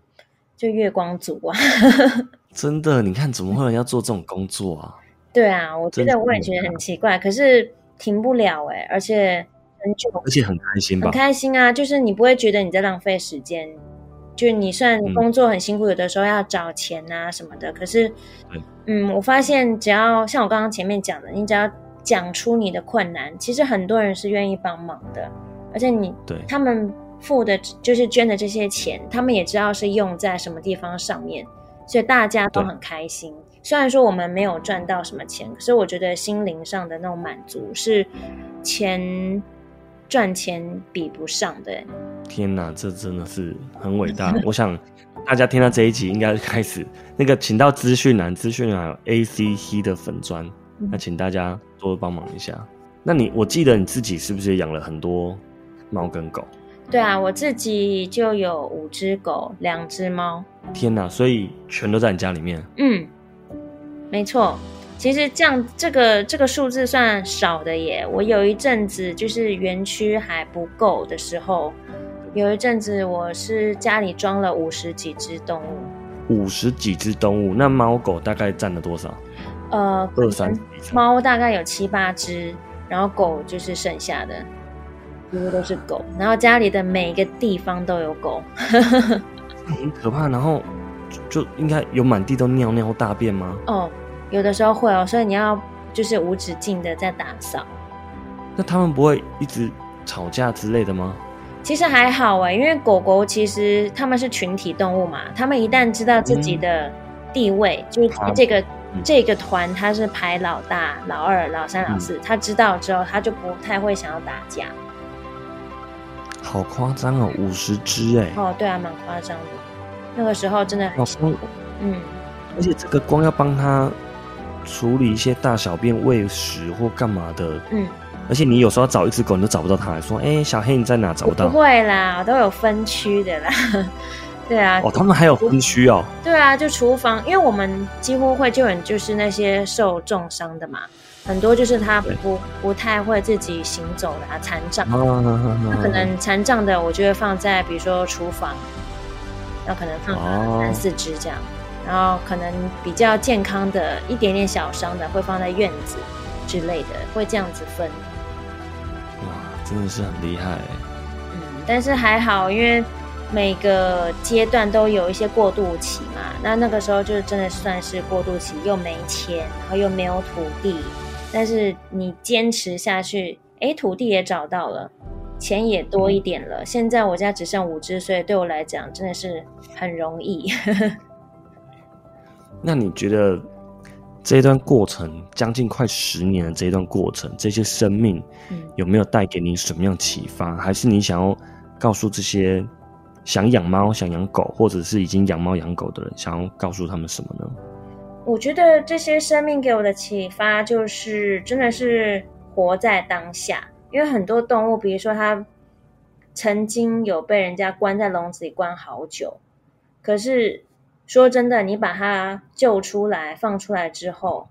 [SPEAKER 2] 就月光族啊。
[SPEAKER 1] 真的，你看怎么会有人要做这种工作啊？
[SPEAKER 2] 对啊，我觉得我也觉得很奇怪，可是停不了哎、而且很久
[SPEAKER 1] 而且很开心吧
[SPEAKER 2] 很？开心啊，就是你不会觉得你在浪费时间，就你虽然
[SPEAKER 1] 嗯
[SPEAKER 2] 工作很辛苦，有的时候要找钱啊什么的，可是，嗯，我发现只要像我刚刚前面讲的，你只要讲出你的困难，其实很多人是愿意帮忙的，而且你
[SPEAKER 1] 对，
[SPEAKER 2] 他们付的就是捐的这些钱，他们也知道是用在什么地方上面，所以大家都很开心。虽然说我们没有赚到什么钱，可是我觉得心灵上的那种满足是钱赚钱比不上的。
[SPEAKER 1] 天哪，这真的是很伟大。我想大家听到这一集，应该开始那个，请到资讯栏，资讯栏有 A C C 的粉砖，
[SPEAKER 2] 嗯
[SPEAKER 1] 那请大家多帮忙一下。那你，我记得你自己是不是也养了很多猫跟狗？
[SPEAKER 2] 对啊，我自己就有五只狗，两只猫。
[SPEAKER 1] 天哪，所以全都在你家里面。
[SPEAKER 2] 嗯，没错。其实这样，这个这个数字算少的耶。我有一阵子就是园区还不够的时候，有一阵子我是家里装了五十几只动物，
[SPEAKER 1] 五十几只动物，那猫狗大概占了多少？
[SPEAKER 2] 呃，
[SPEAKER 1] 二三。
[SPEAKER 2] 猫大概有七八只，然后狗就是剩下的，几乎都是狗。然后家里的每一个地方都有狗。
[SPEAKER 1] 很可怕。然后就就应该有满地都尿尿大便吗？
[SPEAKER 2] 哦，有的时候会哦，所以你要就是无止境的在打扫。
[SPEAKER 1] 那他们不会一直吵架之类的吗？
[SPEAKER 2] 其实还好哎，因为狗狗其实他们是群体动物嘛，他们一旦知道自己的地位，就是这个、
[SPEAKER 1] 嗯
[SPEAKER 2] 这个团它是排老大、老二、老三、老
[SPEAKER 1] 嗯
[SPEAKER 2] 四，它知道之后，他就不太会想要打架。
[SPEAKER 1] 好夸张哦，五十只哎！
[SPEAKER 2] 哦，对啊，蛮夸张的。那个时候真的很辛苦。嗯，
[SPEAKER 1] 而且这个光要帮他处理一些大小便、喂食或干嘛的，
[SPEAKER 2] 嗯，
[SPEAKER 1] 而且你有时候要找一只狗，你都找不到它，说：“哎、小黑你在哪？”找不到
[SPEAKER 2] 不
[SPEAKER 1] 到。
[SPEAKER 2] 会啦，都有分区的啦。对啊，
[SPEAKER 1] 哦，他们还有分区哦。
[SPEAKER 2] 对啊，就厨房，因为我们几乎会救援就是那些受重伤的嘛，很多就是他不不太会自己行走的啊，残障。可能残障的，我就会放在比如说厨房，那可能放
[SPEAKER 1] 哦
[SPEAKER 2] 三四只这样，然后可能比较健康的、一点点小伤的，会放在院子之类的，会这样子分。
[SPEAKER 1] 哇，真的是很厉害欸。
[SPEAKER 2] 嗯，但是还好，因为每个阶段都有一些过渡期嘛，那那个时候就真的算是过渡期，又没钱，然后又没有土地，但是你坚持下去，哎，土地也找到了，钱也多一点了。现在我家只剩五只，所以对我来讲真的是很容易。
[SPEAKER 1] 那你觉得这一段过程，将近快十年的这一段过程，这些生命
[SPEAKER 2] 嗯
[SPEAKER 1] 有没有带给你什么样启发？还是你想要告诉这些想养猫、想养狗，或者是已经养猫养狗的人，想要告诉他们什么呢？
[SPEAKER 2] 我觉得这些生命给我的启发就是，真的是活在当下。因为很多动物，比如说它曾经有被人家关在笼子里关好久，可是说真的，你把它救出来、放出来之后，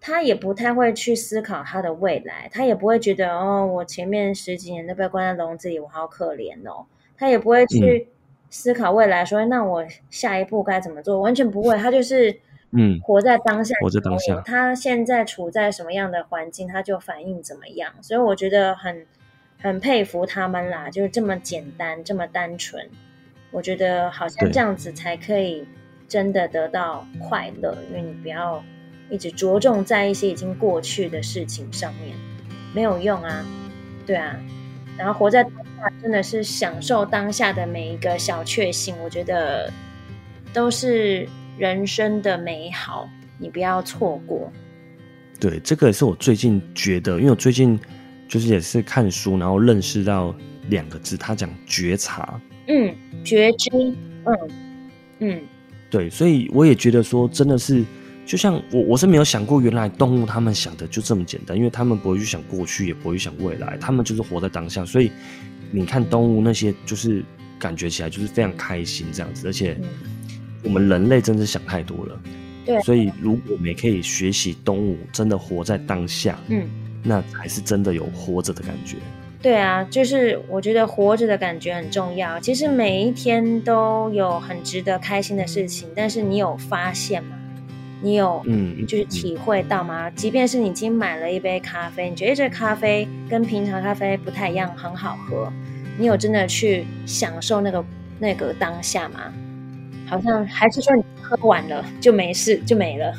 [SPEAKER 2] 它也不太会去思考它的未来，它也不会觉得哦，我前面十几年都被关在笼子里，我好可怜哦。它也不会去思考未来，说那我下一步该怎么做，完全不会。它就是
[SPEAKER 1] 嗯，
[SPEAKER 2] 活在当下，
[SPEAKER 1] 活在当下。
[SPEAKER 2] 他现在处在什么样的环境，他就反应怎么样。所以我觉得很很佩服他们啦，就是这么简单，这么单纯。我觉得好像这样子才可以真的得到快乐，因为你不要一直着重在一些已经过去的事情上面，没有用啊，对啊。然后活在当下，真的是享受当下的每一个小确幸，我觉得都是人生的美好，你不要错过。
[SPEAKER 1] 对，这个也是我最近觉得，因为我最近就是也是看书，然后认识到两个字，他讲觉察。
[SPEAKER 2] 嗯，觉知，嗯嗯，
[SPEAKER 1] 对，所以我也觉得说，真的是，就像我，我是没有想过，原来动物他们想的就这么简单，因为他们不会去想过去，也不会想未来，他们就是活在当下。所以你看动物那些，就是感觉起来就是非常开心这样子，而且我们人类真是想太多了。
[SPEAKER 2] 对，
[SPEAKER 1] 所以如果我们也可以学习动物，真的活在当下，嗯，那才是真的有活着的感觉。
[SPEAKER 2] 对啊，就是我觉得活着的感觉很重要。其实每一天都有很值得开心的事情，但是你有发现吗？你有嗯，就是体会到吗？即便是你今天买了一杯咖啡，你觉得这咖啡跟平常咖啡不太一样，很好喝，你有真的去享受那个那个当下吗？好像还是说你喝完了就没事就没了。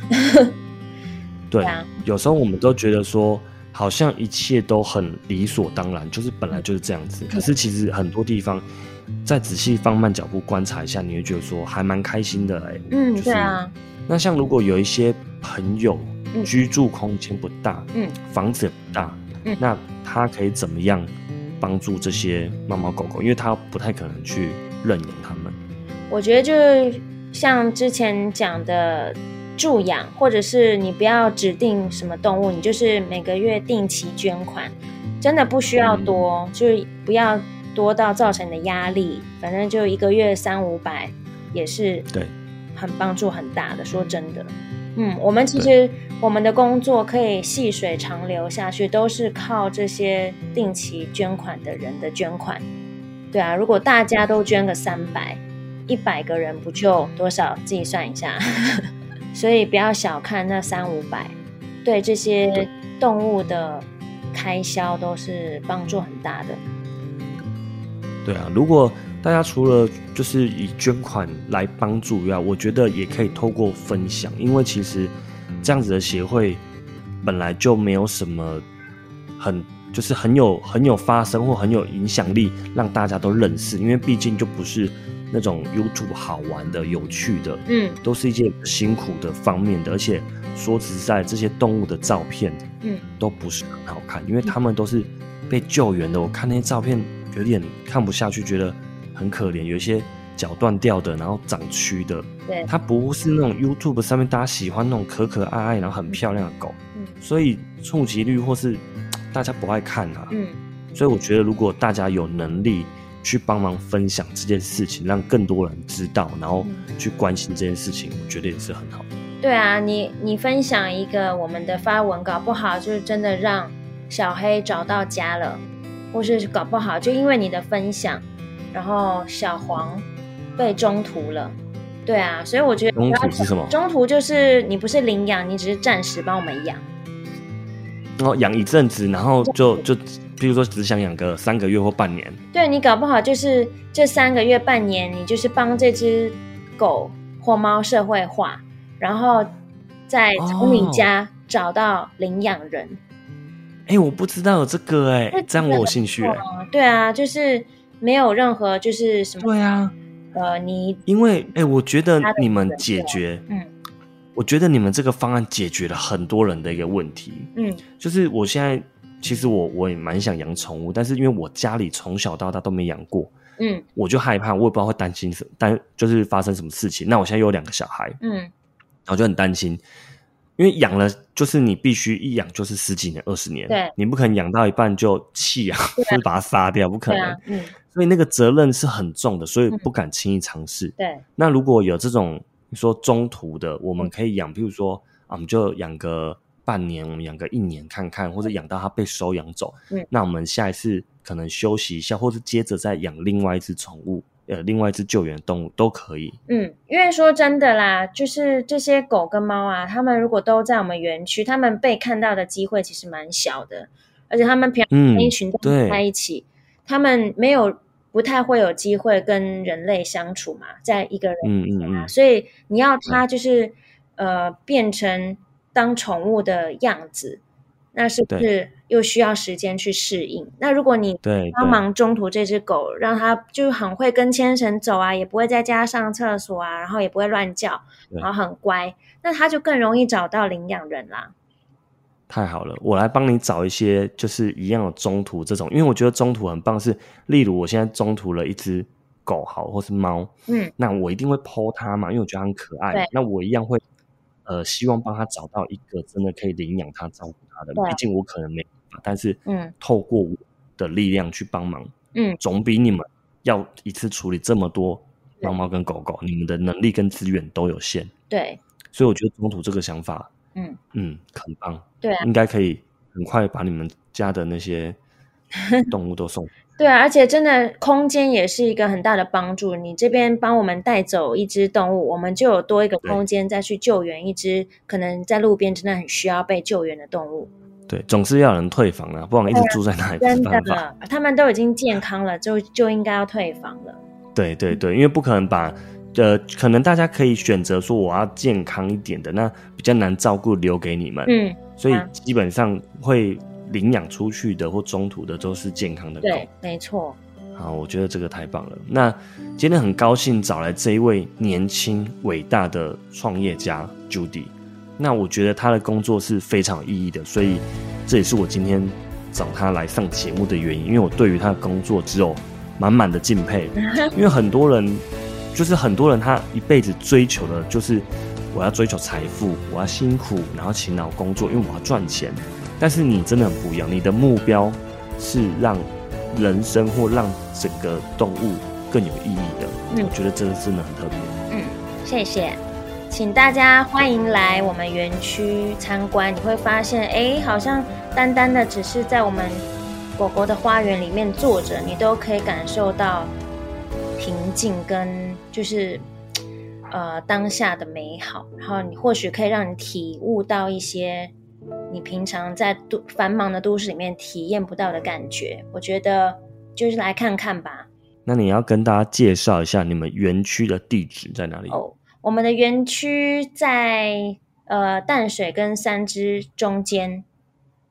[SPEAKER 1] 对啊，有时候我们都觉得说。好像一切都很理所当然，就是本来就是这样子。可是其实很多地方，再仔细放慢脚步观察一下，你会觉得说还蛮开心的哎。
[SPEAKER 2] 嗯，对啊。
[SPEAKER 1] 那像如果有一些朋友居住空间不大，嗯，房子也不大，嗯，那他可以怎么样帮助这些猫猫狗狗？因为他不太可能去认养他们。
[SPEAKER 2] 我觉得就是像之前讲的。助养，或者是你不要指定什么动物，你就是每个月定期捐款，真的不需要多，就是不要多到造成的压力。反正就一个月三五百，也是
[SPEAKER 1] 对，
[SPEAKER 2] 很帮助很大的。说真的，嗯，我们其实我们的工作可以细水长流下去，都是靠这些定期捐款的人的捐款。对啊，如果大家都捐个三百，一百个人不就多少？自己算一下。所以不要小看那三五百，对这些动物的开销都是帮助很大的。
[SPEAKER 1] 对啊，如果大家除了就是以捐款来帮助以外，我觉得也可以透过分享，因为其实这样子的协会本来就没有什么很就是很有很有发声或很有影响力让大家都认识，因为毕竟就不是。那种 YouTube 好玩的、有趣的，嗯，都是一件辛苦的方面的，而且说实在，这些动物的照片，嗯，都不是很好看，因为他们都是被救援的。我看那些照片有点看不下去，觉得很可怜，有一些脚断掉的，然后长蛆的。
[SPEAKER 2] 对，
[SPEAKER 1] 它不是那种 YouTube 上面大家喜欢那种可可爱爱然后很漂亮的狗，嗯，所以触及率或是大家不爱看啊，嗯，所以我觉得如果大家有能力。去帮忙分享这件事情，让更多人知道，然后去关心这件事情，我觉得也是很好。
[SPEAKER 2] 对啊，你你分享一个我们的发文，搞不好就是真的让小黑找到家了，或是搞不好就因为你的分享，然后小黄被中途了。对啊，所以我觉得
[SPEAKER 1] 中途是什么？
[SPEAKER 2] 中途就是你不是领养，你只是暂时帮我们养，
[SPEAKER 1] 然后养一阵子，然后就就。比如说，只想养个三个月或半年，
[SPEAKER 2] 对你搞不好就是这三个月、半年，你就是帮这只狗或猫社会化，然后再从你家找到领养人。
[SPEAKER 1] 哎，我不知道有这个哎，这样我有兴趣。
[SPEAKER 2] 对啊，就是没有任何就是什么。
[SPEAKER 1] 对啊，
[SPEAKER 2] 呃，你
[SPEAKER 1] 因为哎，我觉得你们解决，嗯，我觉得你们这个方案解决了很多人的一个问题。嗯，就是我现在。其实我我也蛮想养宠物，但是因为我家里从小到大都没养过，嗯，我就害怕，我也不知道会担心什，但就是发生什么事情。那我现在有两个小孩，嗯，然后就很担心，因为养了就是你必须一养就是十几年、二十年，
[SPEAKER 2] 对，
[SPEAKER 1] 你不可能养到一半就弃养，就是把它杀掉，不可能，嗯，所以那个责任是很重的，所以不敢轻易尝试。
[SPEAKER 2] 对，
[SPEAKER 1] 那如果有这种你说中途的，我们可以养，比如说啊，我们就养个。半年，我们养个一年看看，或者养到它被收养走。
[SPEAKER 2] 嗯
[SPEAKER 1] 那我们下一次可能休息一下，或者接着再养另外一只宠物，呃，另外一只救援动物都可以。
[SPEAKER 2] 嗯，因为说真的啦，就是这些狗跟猫啊，它们如果都在我们园区，它们被看到的机会其实蛮小的，而且它们平常一群动物在一起，它们没有不太会有机会跟人类相处嘛，在一个人
[SPEAKER 1] 嗯嗯
[SPEAKER 2] 啊，
[SPEAKER 1] 嗯，
[SPEAKER 2] 所以你要它就是呃变成当宠物的样子，那是不是又需要时间去适应？那如果你帮忙中途这只狗，让它就很会跟牵绳走啊，也不会在家上厕所啊，然后也不会乱叫，然后很乖，那它就更容易找到领养人啦。
[SPEAKER 1] 太好了，我来帮你找一些就是一样的中途这种，因为我觉得中途很棒是，例如我现在中途了一只狗好，或是猫，
[SPEAKER 2] 嗯，
[SPEAKER 1] 那我一定会剖它嘛，因为我觉得它很可爱。那我一样会，呃，希望帮他找到一个真的可以领养他、照顾他的。
[SPEAKER 2] 对
[SPEAKER 1] 毕竟我可能没办法，但是
[SPEAKER 2] 嗯
[SPEAKER 1] 透过我的力量去帮忙，
[SPEAKER 2] 嗯，
[SPEAKER 1] 总比你们要一次处理这么多猫猫跟狗狗，你们的能力跟资源都有限。
[SPEAKER 2] 对，
[SPEAKER 1] 所以我觉得中途这个想法，
[SPEAKER 2] 嗯
[SPEAKER 1] 嗯，很棒，
[SPEAKER 2] 对啊，
[SPEAKER 1] 应该可以很快把你们家的那些 动物都送。
[SPEAKER 2] 对啊，而且真的空间也是一个很大的帮助。你这边帮我们带走一只动物，我们就有多一个空间再去救援一只可能在路边真的很需要被救援的动物。
[SPEAKER 1] 对，总是要有人退房啊，不然一直住在那里
[SPEAKER 2] 真。的，他们都已经健康了，就就应该要退房了。
[SPEAKER 1] 对对对，因为不可能把呃，可能大家可以选择说我要健康一点的，那比较难照顾留给你们，
[SPEAKER 2] 嗯，
[SPEAKER 1] 所以
[SPEAKER 2] 啊
[SPEAKER 1] 基本上会领养出去的或中途的都是健康的狗。
[SPEAKER 2] 对，没错。
[SPEAKER 1] 好，我觉得这个太棒了。那今天很高兴找来这一位年轻伟大的创业家 Judy。那我觉得他的工作是非常有意义的，所以这也是我今天找他来上节目的原因。因为我对于他的工作只有满满的敬佩，因为很多人就是很多人他一辈子追求的就是我要追求财富，我要辛苦，然后勤劳工作，因为我要赚钱。但是你真的很不一样，你的目标是让人生或让整个动物更有意义的。
[SPEAKER 2] 嗯
[SPEAKER 1] 我觉得这个真的很特别。
[SPEAKER 2] 嗯，谢谢，请大家欢迎来我们园区参观。你会发现，哎，好像单单的只是在我们狗狗的花园里面坐着，你都可以感受到平静跟就是呃当下的美好。然后你或许可以让你体悟到一些你平常在都繁忙的都市里面体验不到的感觉。我觉得就是来看看吧。
[SPEAKER 1] 那你要跟大家介绍一下你们园区的地址在哪里？
[SPEAKER 2] 哦，我们的园区在呃淡水跟三芝中间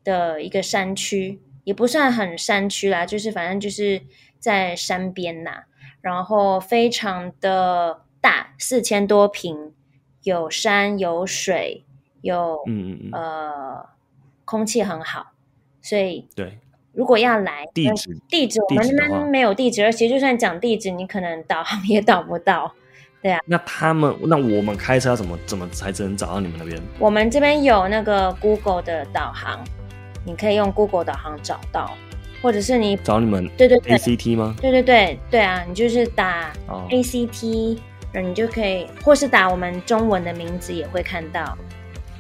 [SPEAKER 2] 的一个山区，也不算很山区啦，就是反正就是在山边呐，然后非常的大，四千多平，有山有水，有
[SPEAKER 1] 嗯嗯嗯，
[SPEAKER 2] 呃空气很好，所以
[SPEAKER 1] 对，
[SPEAKER 2] 如果要来
[SPEAKER 1] 地址
[SPEAKER 2] 地址我们那边没有地址，而且就算讲地址，你可能导航也导不到。
[SPEAKER 1] 对啊那他们那我们开车要怎么怎么才只能找到你们那边？
[SPEAKER 2] 我们这边有那个 Google 的导航，你可以用 Google 导航找到，或者是你
[SPEAKER 1] 找你们
[SPEAKER 2] 对对对
[SPEAKER 1] ACT 吗？
[SPEAKER 2] 对对对对啊，你就是打
[SPEAKER 1] 哦
[SPEAKER 2] ACT，你就可以，或是打我们中文的名字也会看到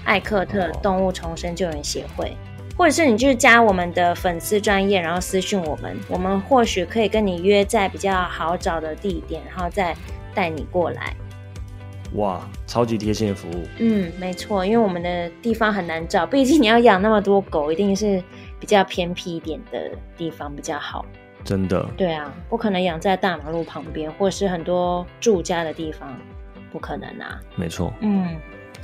[SPEAKER 2] 艾克特
[SPEAKER 1] 哦
[SPEAKER 2] 动物重生救援协会，或者是你就是加我们的粉丝专业，然后私讯我们，我们或许可以跟你约在比较好找的地点，然后再带你过来。
[SPEAKER 1] 哇，超级贴心的服务。
[SPEAKER 2] 嗯，没错，因为我们的地方很难找，毕竟你要养那么多狗，一定是比较偏僻一点的地方比较好。
[SPEAKER 1] 真的，
[SPEAKER 2] 对啊，不可能养在大马路旁边，或是很多住家的地方，不可能啊。
[SPEAKER 1] 没错。
[SPEAKER 2] 嗯，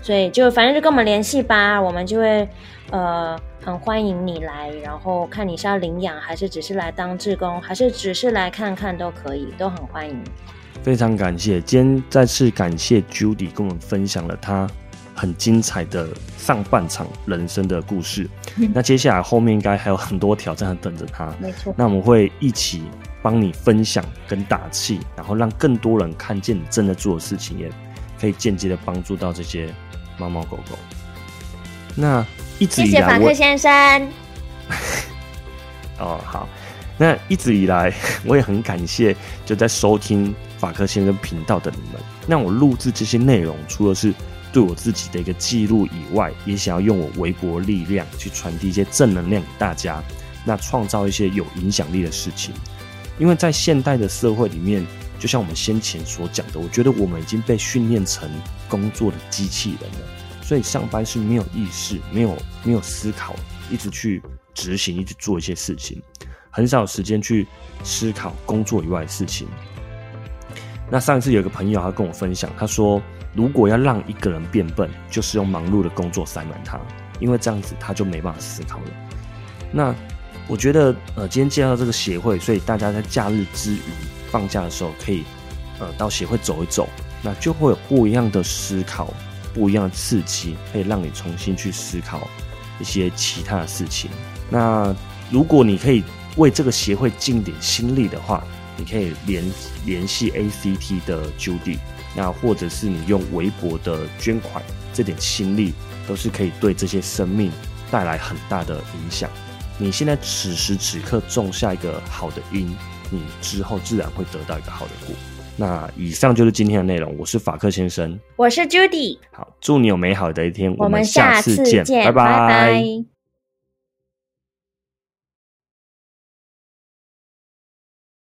[SPEAKER 2] 所以就反正就跟我们联系吧，我们就会呃很欢迎你来，然后看你是要领养，还是只是来当志工，还是只是来看看都可以，都很欢迎。
[SPEAKER 1] 非常感谢，今天再次感谢 Judy 跟我们分享了她很精彩的上半场人生的故事。那接下来后面应该还有很多挑战等着她。
[SPEAKER 2] 没错，
[SPEAKER 1] 那我们会一起帮你分享跟打气，然后让更多人看见你正在做的事情，也可以间接的帮助到这些猫猫狗狗。那一直以来谢谢
[SPEAKER 2] 法克先生。
[SPEAKER 1] 哦，好。那一直以来，我也很感谢就在收听法克先生频道的你们。那我录制这些内容，除了是对我自己的一个记录以外，也想要用我微薄力量去传递一些正能量给大家，那创造一些有影响力的事情。因为在现代的社会里面，就像我们先前所讲的，我觉得我们已经被训练成工作的机器人了，所以上班是没有意识、没有没有思考，一直去执行、一直做一些事情，很少时间去思考工作以外的事情。那上一次有一个朋友他跟我分享，他说。如果要让一个人变笨，就是用忙碌的工作塞满他，因为这样子他就没办法思考了。那我觉得，呃，今天介绍这个协会，所以大家在假日之余、放假的时候，可以呃到协会走一走，那就会有不一样的思考，不一样的刺激，可以让你重新去思考一些其他的事情。那如果你可以为这个协会尽点心力的话，你可以联联系 ACT 的 Judy。那或者是你用微薄的捐款，这点心力都是可以对这些生命带来很大的影响。你现在此时此刻种下一个好的因，你之后自然会得到一个好的果。那以上就是今天的内容，我是法克先生，
[SPEAKER 2] 我是 Judy，
[SPEAKER 1] 好，祝你有美好的一天，
[SPEAKER 2] 我们
[SPEAKER 1] 下
[SPEAKER 2] 次
[SPEAKER 1] 见，拜
[SPEAKER 2] 拜拜。